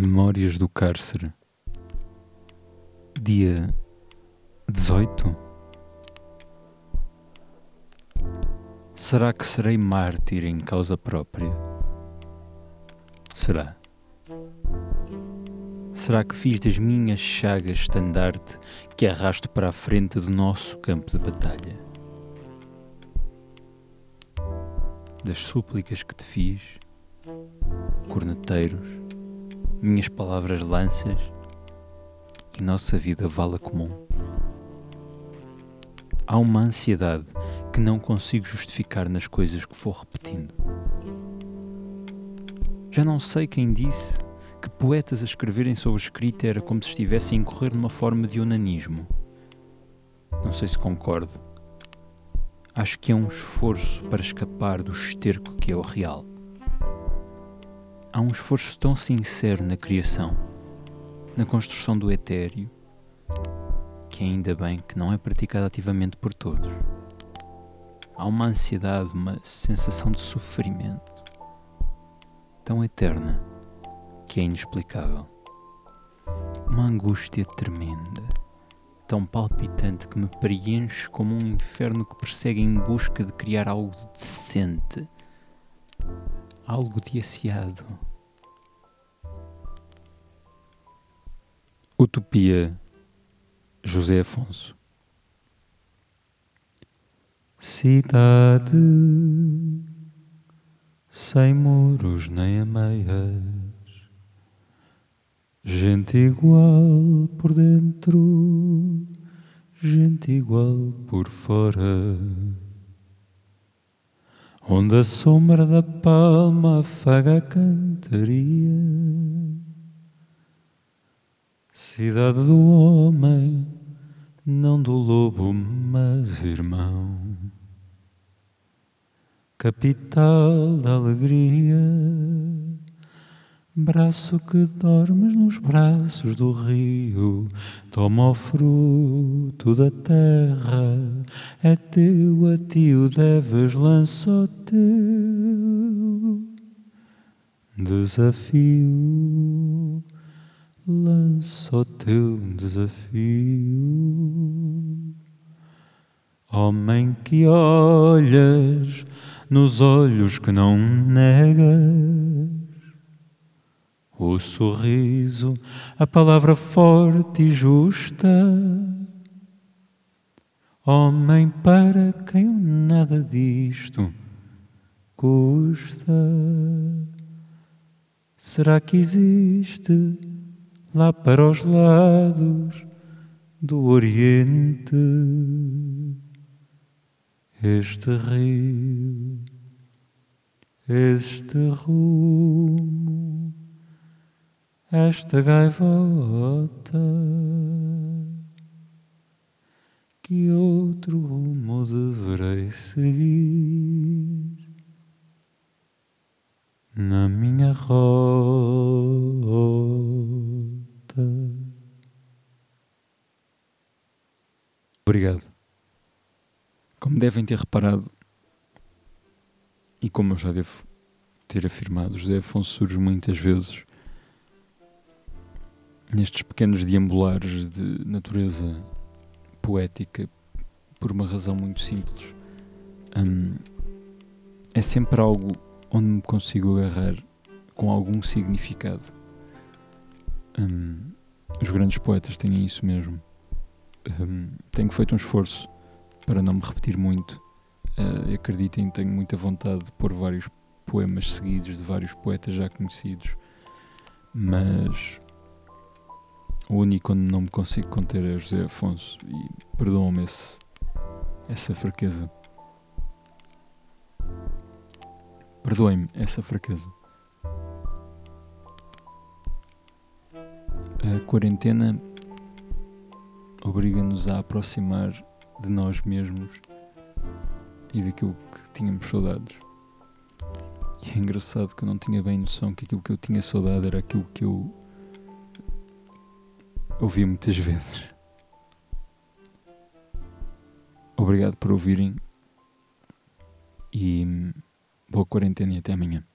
Memórias do Cárcere, dia 18. Será que serei mártir em causa própria? Será? Será que fiz das minhas chagas estandarte que arrasto para a frente do nosso campo de batalha? Das súplicas que te fiz, corneteiros, minhas palavras lanças e nossa vida vala comum. Há uma ansiedade que não consigo justificar nas coisas que vou repetindo. Já não sei quem disse que poetas a escreverem sobre escrita era como se estivessem a incorrer numa forma de onanismo. Não sei se concordo. Acho que é um esforço para escapar do esterco que é o real há um esforço tão sincero na criação, na construção do etéreo, que ainda bem que não é praticado ativamente por todos. Há uma ansiedade, uma sensação de sofrimento tão eterna que é inexplicável. Uma angústia tremenda, tão palpitante que me preenche como um inferno que persegue em busca de criar algo decente algo de aciado. Utopia José Afonso. Cidade sem muros nem ameias, gente igual por dentro, gente igual por fora onde a sombra da palma afaga a cantaria. Cidade do homem, não do lobo, mas irmão. Capital da alegria Braço que dormes nos braços do rio, toma o fruto da terra, é teu, a ti o deves, lança o teu desafio, lança o teu desafio. Homem que olhas nos olhos que não negas o sorriso, a palavra forte e justa. Homem para quem nada disto custa. Será que existe lá para os lados do Oriente este rio, este rumo? Esta gaivota que outro rumo deverei seguir na minha rota. Obrigado. Como devem ter reparado, e como eu já devo ter afirmado, José Afonso surge muitas vezes nestes pequenos deambulares de natureza poética por uma razão muito simples. Um, é sempre algo onde me consigo agarrar com algum significado. Um, os grandes poetas têm isso mesmo. Um, tenho feito um esforço para não me repetir muito. Uh, acreditem, tenho muita vontade de pôr vários poemas seguidos de vários poetas já conhecidos, mas o único onde não me consigo conter é José Afonso e perdoam-me essa fraqueza. Perdoem-me essa fraqueza. A quarentena obriga-nos a aproximar de nós mesmos e daquilo que tínhamos saudades. E é engraçado que eu não tinha bem noção que aquilo que eu tinha saudade era aquilo que eu ouvi muitas vezes. Obrigado por ouvirem e boa quarentena e até amanhã.